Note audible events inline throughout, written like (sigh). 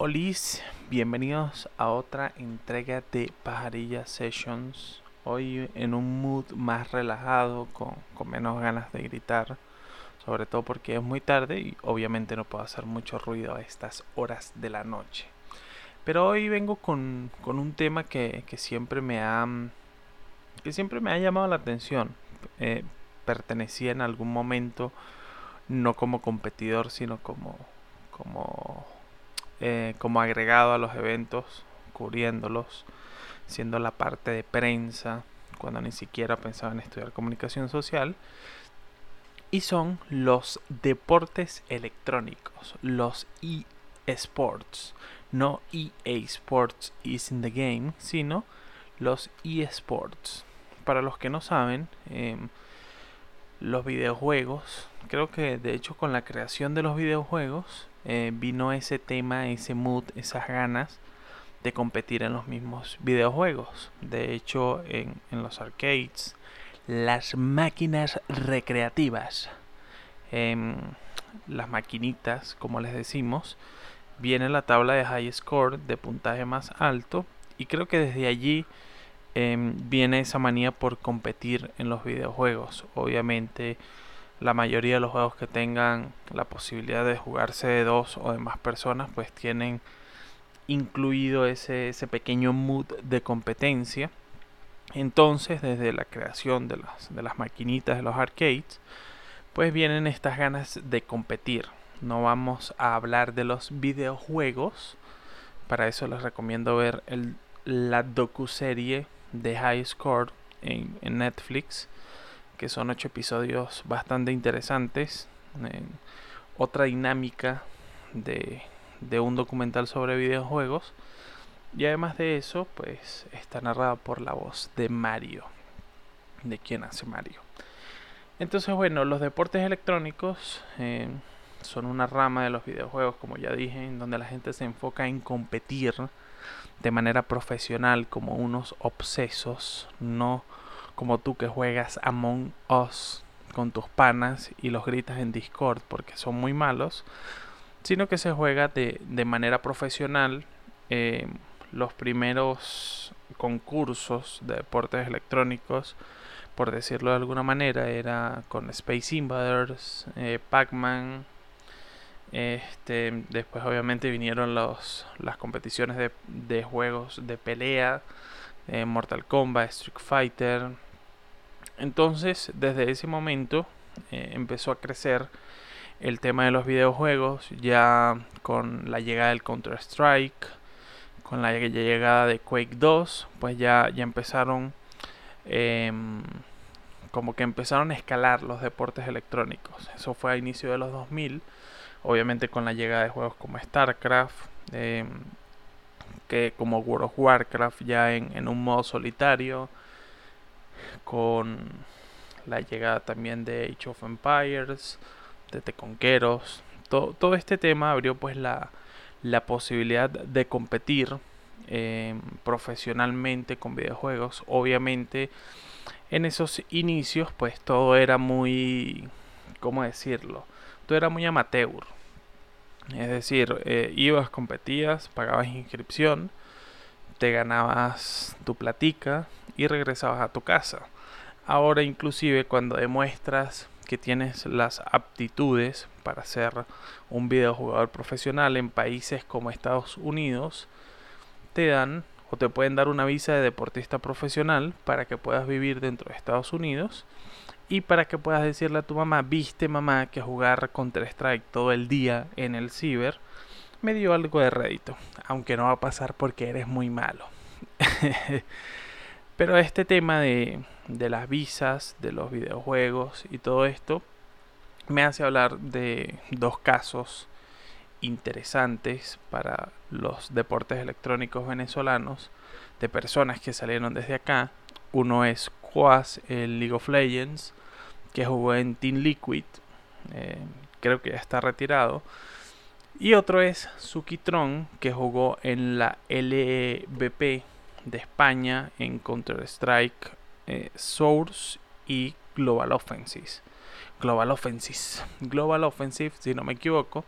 Hola, bienvenidos a otra entrega de Pajarilla Sessions. Hoy en un mood más relajado, con, menos ganas de gritar, sobre todo porque es muy tarde y obviamente no puedo hacer mucho ruido a estas horas de la noche. Pero hoy vengo con, un tema que, siempre me ha que siempre me ha llamado la atención. Eh, pertenecía en algún momento no como competidor, sino como como eh, como agregado a los eventos, cubriéndolos, siendo la parte de prensa, cuando ni siquiera pensaba en estudiar comunicación social. Y son los deportes electrónicos, los eSports. No EA Sports is in the game, sino los eSports. Para los que no saben, em, los videojuegos, creo que de hecho con la creación de los videojuegos, eh, vino ese tema, ese mood, esas ganas de competir en los mismos videojuegos. De hecho, en, los arcades, las máquinas recreativas, em, las maquinitas, como les decimos, viene la tabla de high score de puntaje más alto y creo que desde allí em, viene esa manía por competir en los videojuegos. Obviamente la mayoría de los juegos que tengan la posibilidad de jugarse de dos o de más personas pues tienen incluido ese, ese pequeño mood de competencia. Entonces desde la creación de las, de las maquinitas de los arcades pues vienen estas ganas de competir. No vamos a hablar de los videojuegos. Para eso les recomiendo ver la docuserie de High Score en Netflix que son ocho episodios bastante interesantes. otra dinámica de, de, un documental sobre videojuegos. Y además de eso, pues está narrada por la voz de Mario, de quien hace Mario. Entonces, bueno, los deportes electrónicos eh, son una rama de los videojuegos, como ya dije, en donde la gente se enfoca en competir de manera profesional como unos obsesos, no como tú que juegas Among Us con tus panas y los gritas en Discord porque son muy malos, sino que se juega de, manera profesional. Eh, los primeros concursos de deportes electrónicos, por decirlo de alguna manera, era con Space Invaders, eh, Pac-Man. Este, después obviamente vinieron los, las competiciones de, de juegos de pelea, eh, Mortal Kombat, Street Fighter, entonces, desde ese momento eh, empezó a crecer el tema de los videojuegos, ya con la llegada del Counter-Strike, con la llegada de Quake 2, pues ya, ya empezaron, em, como que empezaron a escalar los deportes electrónicos. Eso fue a inicio de los 2000, obviamente con la llegada de juegos como StarCraft, em, que como World of Warcraft ya en, en un modo solitario, con la llegada también de Age of Empires, de Teconqueros. Todo, todo este tema abrió pues la, la posibilidad de competir eh, profesionalmente con videojuegos. Obviamente en esos inicios pues todo era muy, ¿cómo decirlo? Todo era muy amateur. Es decir, eh, ibas, competías, pagabas inscripción, te ganabas tu platica y regresabas a tu casa. Ahora inclusive cuando demuestras que tienes las aptitudes para ser un videojugador profesional en países como Estados Unidos, te dan o te pueden dar una visa de deportista profesional para que puedas vivir dentro de Estados Unidos y para que puedas decirle a tu mamá, viste mamá que jugar Counter Strike todo el día en el ciber me dio algo de rédito, aunque no va a pasar porque eres muy malo. (laughs) Pero este tema de, de las visas, de los videojuegos y todo esto, me hace hablar de dos casos interesantes para los deportes electrónicos venezolanos de personas que salieron desde acá. Uno es Quas, el League of Legends, que jugó en Team Liquid, eh, creo que ya está retirado. Y otro es Sukitron, que jugó en la LVP de España en Counter-Strike eh, Source y Global Offensive. Global Offensive. (laughs) Global Offensive, si no me equivoco.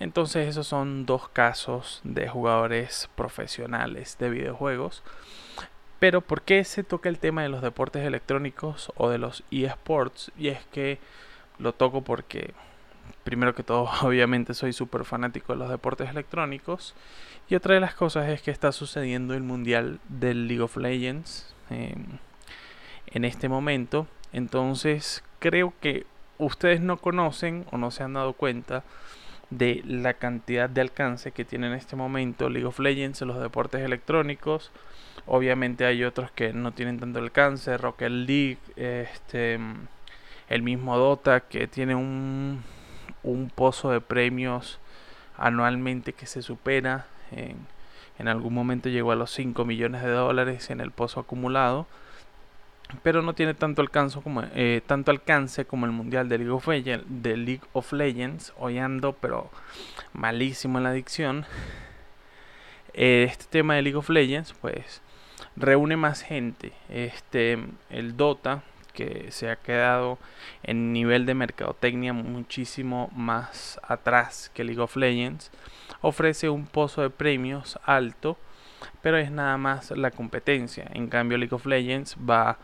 Entonces esos son dos casos de jugadores profesionales de videojuegos. Pero ¿por qué se toca el tema de los deportes electrónicos o de los eSports? Y es que lo toco porque, primero que todo, (laughs) obviamente soy súper fanático de los deportes electrónicos. Y otra de las cosas es que está sucediendo el Mundial del League of Legends en este momento. Entonces creo que ustedes no conocen o no se han dado cuenta de la cantidad de alcance que tiene en este momento League of Legends en los deportes electrónicos. Obviamente hay otros que no tienen tanto alcance, Rocket League, este, el mismo Dota que tiene un, un pozo de premios anualmente que se supera. En, en algún momento llegó a los 5 millones de dólares en el pozo acumulado pero no tiene tanto alcance como, eh, tanto alcance como el mundial de League, of Legends, de League of Legends. Hoy ando, pero malísimo en la adicción. Eh, este tema de League of Legends, pues reúne más gente. Este, el Dota, que se ha quedado en nivel de mercadotecnia muchísimo más atrás que League of Legends, ofrece un pozo de premios alto, pero es nada más la competencia. En cambio, League of Legends va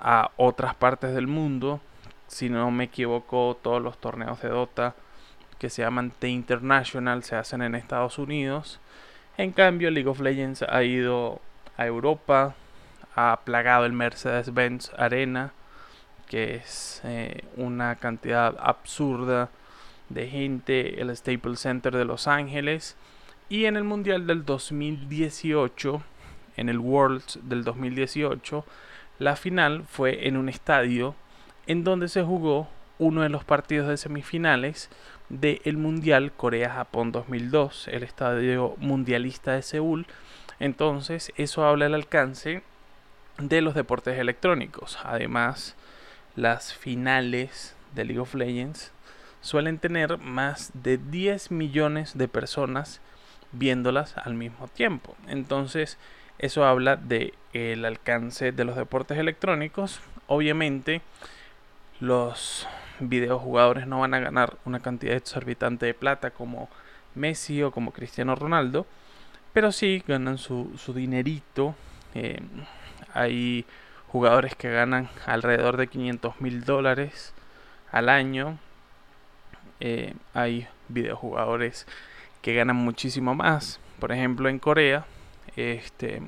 a otras partes del mundo. Si no me equivoco, todos los torneos de Dota que se llaman The International se hacen en Estados Unidos. En cambio, League of Legends ha ido a Europa, ha plagado el Mercedes-Benz Arena, que es eh, una cantidad absurda de gente, el Staples Center de Los Ángeles. Y en el Mundial del 2018, en el Worlds del 2018, la final fue en un estadio en donde se jugó uno de los partidos de semifinales del Mundial Corea-Japón 2002, el estadio mundialista de Seúl. Entonces, eso habla del alcance de los deportes electrónicos. Además, las finales de League of Legends suelen tener más de 10 millones de personas viéndolas al mismo tiempo. Entonces, eso habla de el alcance de los deportes electrónicos. Obviamente, los videojugadores no van a ganar una cantidad exorbitante de plata como Messi o como Cristiano Ronaldo, pero sí ganan su, dinerito. Eh, jugadores que ganan alrededor de 500 mil dólares al año. Eh, hay videojugadores que ganan muchísimo más. Por ejemplo, en Corea este,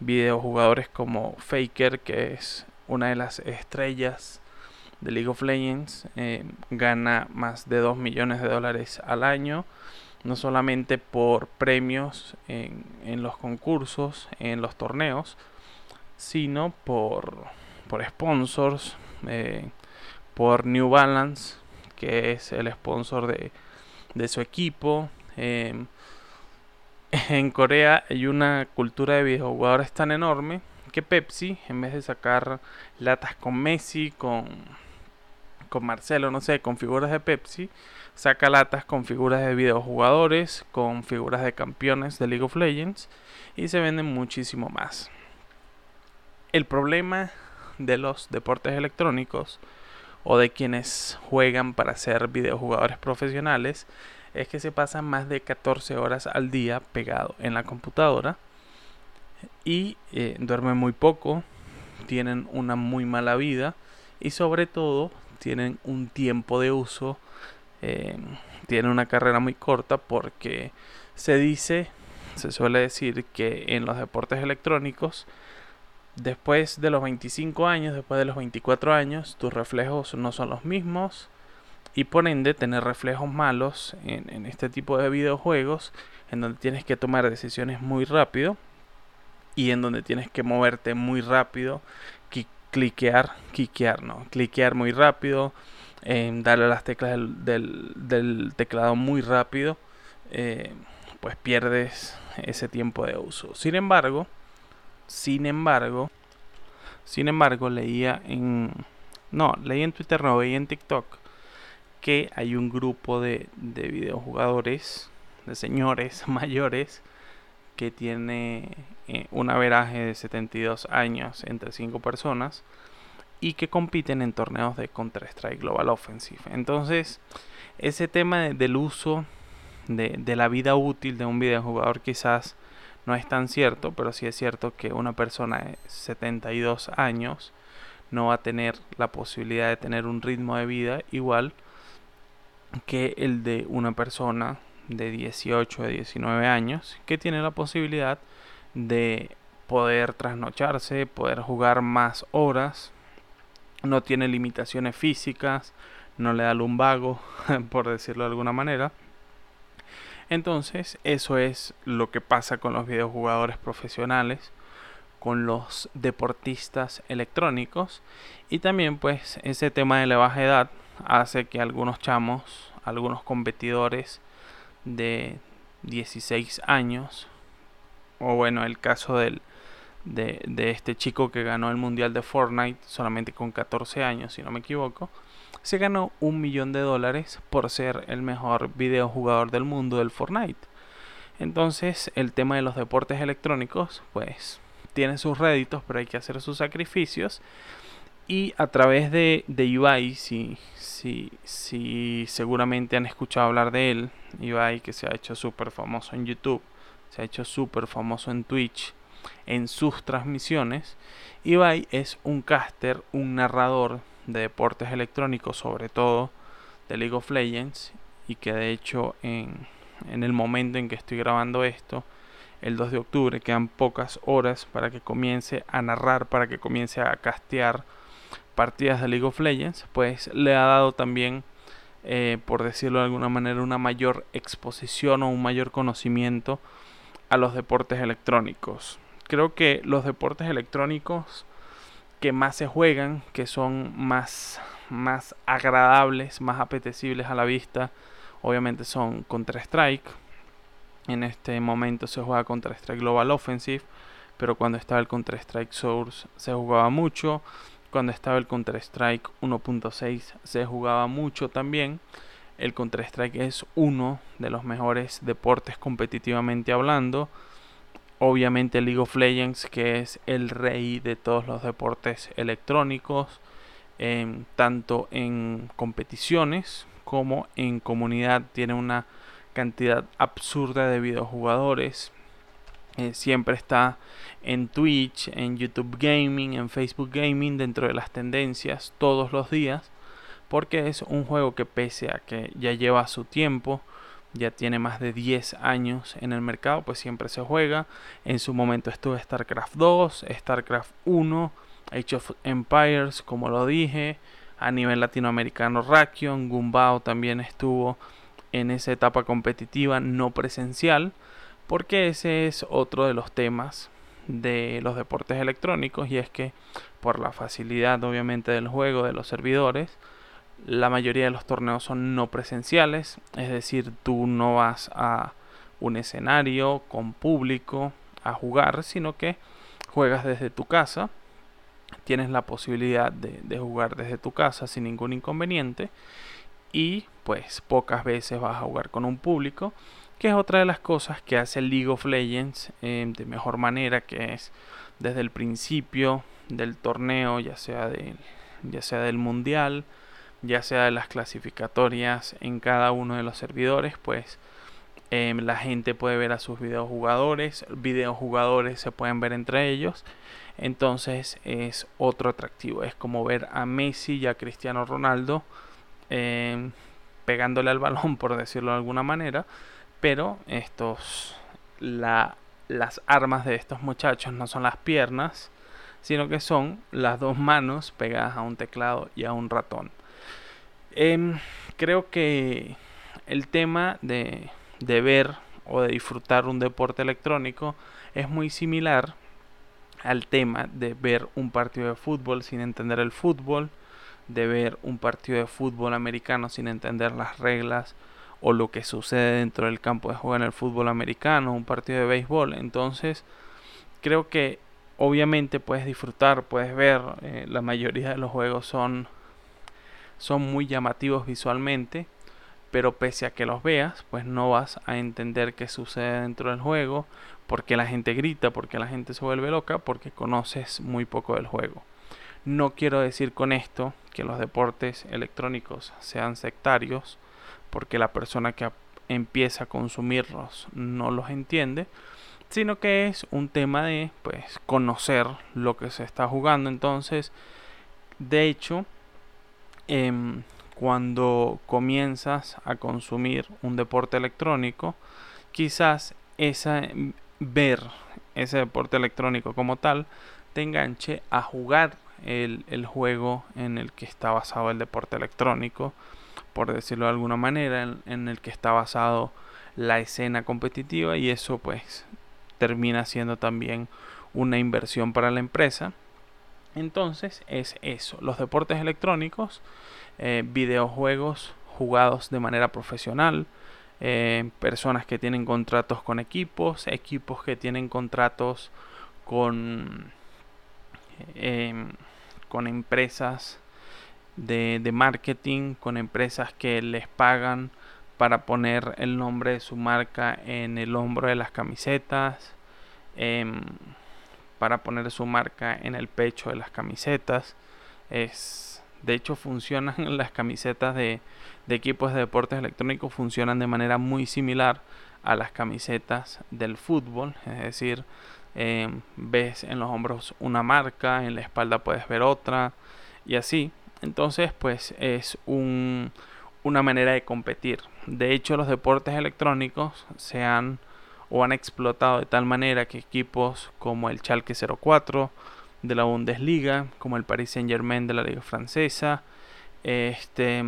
videojugadores como Faker, que es una de las estrellas de League of Legends, eh, gana más de 2 millones de dólares al año, no solamente por premios en, los concursos, en los torneos, sino por, por sponsors, eh, por New Balance, que es el sponsor de, de su equipo. Eh, (laughs) en Corea hay una cultura de videojugadores tan enorme que Pepsi, en vez de sacar latas con Messi, con, con Marcelo, no sé, con figuras de Pepsi, saca latas con figuras de videojugadores, con figuras de campeones de League of Legends y se venden muchísimo más. El problema de los deportes electrónicos o de quienes juegan para ser videojugadores profesionales es que se pasan más de 14 horas al día pegado en la computadora y eh, duermen muy poco, tienen una muy mala vida y sobre todo tienen un tiempo de uso, eh, tienen una carrera muy corta porque se dice, se suele decir que en los deportes electrónicos, después de los 25 años, después de los 24 años, tus reflejos no son los mismos, y por ende tener reflejos malos en, este tipo de videojuegos en donde tienes que tomar decisiones muy rápido y en donde tienes que moverte muy rápido, cliquear, cliquear, no, cliquear muy rápido, darle a las teclas del, teclado muy rápido, eh, pues pierdes ese tiempo de uso. Sin embargo, sin embargo, sin embargo, leía en, no, leí en Twitter, no, veía en TikTok que hay un grupo de, de videojugadores, de señores (laughs) mayores, que tiene eh, un averaje de 72 años entre 5 personas y que compiten en torneos de Counter-Strike Global Offensive. Entonces, ese tema del uso de, de la vida útil de un videojugador quizás no es tan cierto, pero sí es cierto que una persona de 72 años no va a tener la posibilidad de tener un ritmo de vida igual que el de una persona de 18 o 19 años que tiene la posibilidad de poder trasnocharse, poder jugar más horas, no tiene limitaciones físicas, no le da lumbago, (laughs) por decirlo de alguna manera. Entonces, eso es lo que pasa con los videojugadores profesionales, con los deportistas electrónicos y también pues ese tema de la baja edad hace que algunos chamos, algunos competidores de 16 años, o bueno, el caso del, de, de, este chico que ganó el mundial de Fortnite solamente con 14 años, si no me equivoco, se ganó un millón de dólares por ser el mejor videojugador del mundo del Fortnite. Entonces, el tema de los deportes electrónicos, pues tiene sus réditos, pero hay que hacer sus sacrificios. Y a través de, de Ibai, si, si, si seguramente han escuchado hablar de él, Ibai que se ha hecho súper famoso en YouTube, se ha hecho súper famoso en Twitch, en sus transmisiones. Ibai es un caster, un narrador de deportes electrónicos, sobre todo de League of Legends, y que de hecho en, en el momento en que estoy grabando esto, el 2 de octubre, quedan pocas horas para que comience a narrar, para que comience a castear partidas de League of Legends, pues le ha dado también, eh, por decirlo de alguna manera, una mayor exposición o un mayor conocimiento a los deportes electrónicos. Creo que los deportes electrónicos que más se juegan, que son más, más agradables, más apetecibles a la vista, obviamente son Counter-Strike. En este momento se juega Counter-Strike Global Offensive, pero cuando estaba el Counter-Strike Source se jugaba mucho. Cuando estaba el Counter-Strike 1.6 se jugaba mucho también. El Counter-Strike es uno de los mejores deportes competitivamente hablando. Obviamente League of Legends, que es el rey de todos los deportes electrónicos, em, tanto en competiciones como en comunidad, tiene una cantidad absurda de videojugadores. Eh, siempre está en Twitch, en YouTube Gaming, en Facebook Gaming, dentro de las tendencias todos los días, porque es un juego que pese a que ya lleva su tiempo, ya tiene más de 10 años en el mercado, pues siempre se juega. En su momento estuvo StarCraft 2, StarCraft 1, Age of Empires, como lo dije, a nivel latinoamericano Rakion, Gumbao también estuvo en esa etapa competitiva no presencial porque ese es otro de los temas de los deportes electrónicos y es que por la facilidad obviamente del juego de los servidores la mayoría de los torneos son no presenciales es decir tú no vas a un escenario con público a jugar sino que juegas desde tu casa. Tienes la posibilidad de, jugar desde tu casa sin ningún inconveniente y pues pocas veces vas a jugar con un público que es otra de las cosas que hace League of Legends eh, de mejor manera, que es desde el principio del torneo, ya sea, de, ya sea del mundial, ya sea de las clasificatorias en cada uno de los servidores, pues em, la gente puede ver a sus videojugadores, videojugadores se pueden ver entre ellos, entonces es otro atractivo, es como ver a Messi y a Cristiano Ronaldo em, pegándole al (laughs) balón, por decirlo de alguna manera, pero estos la, las armas de estos muchachos no son las piernas, sino que son las dos manos pegadas a un teclado y a un ratón. Em, creo que el tema de, de ver o de disfrutar un deporte electrónico es muy similar al tema de ver un partido de fútbol sin entender el fútbol, de ver un partido de fútbol americano sin entender las reglas, o lo que sucede dentro del campo de juego en el fútbol americano, un partido de béisbol. Entonces, creo que obviamente puedes disfrutar, puedes ver, eh, la mayoría de los juegos son, son muy llamativos visualmente, pero pese a que los veas, pues no vas a entender qué sucede dentro del juego, porque la gente grita, porque la gente se vuelve loca, porque conoces muy poco del juego. No quiero decir con esto que los deportes electrónicos sean sectarios, porque la persona que empieza a consumirlos no los entiende, sino que es un tema de pues conocer lo que se está jugando. Entonces, de hecho, em, cuando comienzas a consumir un deporte electrónico, quizás ver ese deporte electrónico como tal te enganche a jugar el, juego en el que está basado el deporte electrónico, por decirlo de alguna manera, en, en el que está basado la escena competitiva y eso pues termina siendo también una inversión para la empresa. Entonces es eso, los deportes electrónicos, eh, videojuegos jugados de manera profesional, eh, personas que tienen contratos con equipos, equipos que tienen contratos con, em, con empresas de, de marketing, con empresas que les pagan para poner el nombre de su marca en el hombro de las camisetas, em, para poner su marca en el pecho de las camisetas. Es, de hecho, funcionan (laughs) las camisetas de, equipos de deportes electrónicos, funcionan de manera muy similar a las camisetas del fútbol, es decir, em, ves en los hombros una marca, en la espalda puedes ver otra y así. Entonces, pues es un, una manera de competir. De hecho, los deportes electrónicos se han o han explotado de tal manera que equipos como el Schalke 04 de la Bundesliga, como el Paris Saint-Germain de la Liga Francesa, este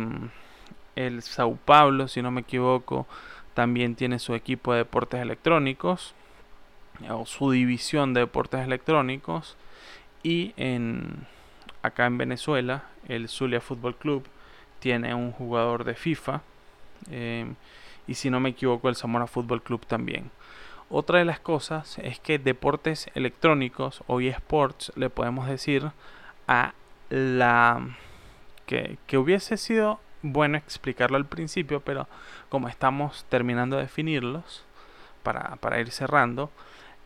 el Sao Paulo, si no me equivoco, también tiene su equipo de deportes electrónicos o su división de deportes electrónicos y en acá en Venezuela el Zulia Fútbol Club tiene un jugador de FIFA. Em, y si no me equivoco, el Zamora Fútbol Club también. Otra de las cosas es que deportes electrónicos o eSports le podemos decir a la que, que hubiese sido bueno explicarlo al principio, pero como estamos terminando de definirlos para, para ir cerrando,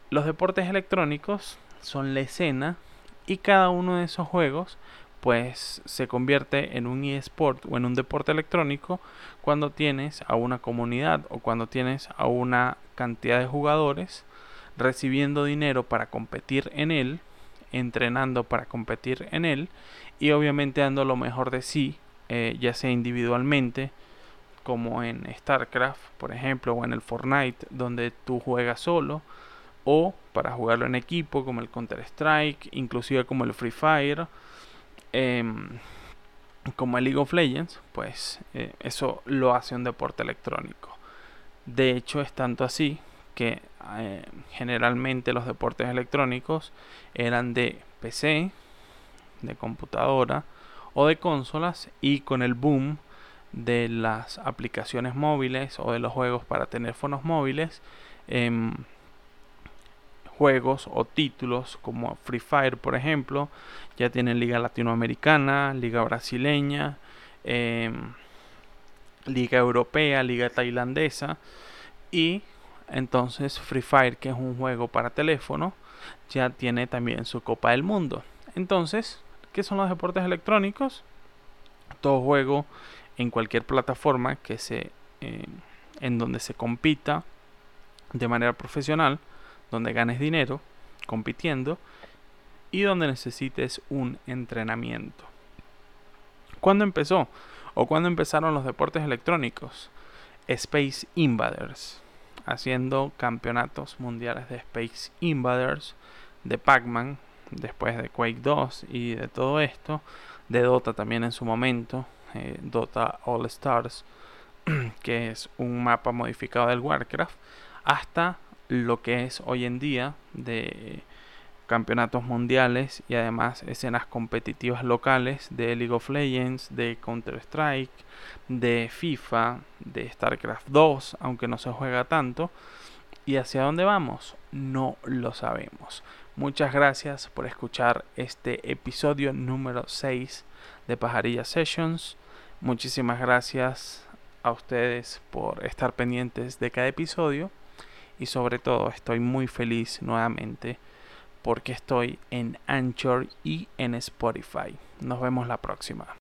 los deportes electrónicos son la escena y cada uno de esos juegos pues se convierte en un eSport o en un deporte electrónico cuando tienes a una comunidad o cuando tienes a una cantidad de jugadores recibiendo dinero para competir en él, entrenando para competir en él y obviamente dando lo mejor de sí, eh, ya sea individualmente como en StarCraft, por ejemplo, o en el Fortnite, donde tú juegas solo, o para jugarlo en equipo, como el Counter-Strike, inclusive como el Free Fire, Em, como el League of Legends, pues eh, eso lo hace un deporte electrónico. De hecho, es tanto así que eh, generalmente los deportes electrónicos eran de PC, de computadora o de consolas y con el boom de las aplicaciones móviles o de los juegos para teléfonos móviles, em, juegos o títulos como Free Fire, por ejemplo, ya tienen Liga Latinoamericana, Liga Brasileña, em, Liga Europea, Liga Tailandesa y entonces Free Fire, que es un juego para teléfono, ya tiene también su Copa del Mundo. Entonces, ¿qué son los deportes electrónicos? Todo juego en cualquier plataforma que se eh, en donde se compita de manera profesional donde ganes dinero compitiendo y donde necesites un entrenamiento. ¿Cuándo empezó? ¿O cuándo empezaron los deportes electrónicos? Space Invaders, haciendo campeonatos mundiales de Space Invaders, de Pac-Man, después de Quake 2 y de todo esto, de Dota también en su momento, eh, Dota All Stars, (clears throat) que es un mapa modificado del Warcraft, hasta lo que es hoy en día de campeonatos mundiales y además escenas competitivas locales de League of Legends, de Counter-Strike, de FIFA, de StarCraft 2, aunque no se juega tanto. ¿Y hacia dónde vamos? No lo sabemos. Muchas gracias por escuchar este episodio número 6 de Pajarilla Sessions. Muchísimas gracias a ustedes por estar pendientes de cada episodio y sobre todo estoy muy feliz nuevamente porque estoy en Anchor y en Spotify. Nos vemos la próxima.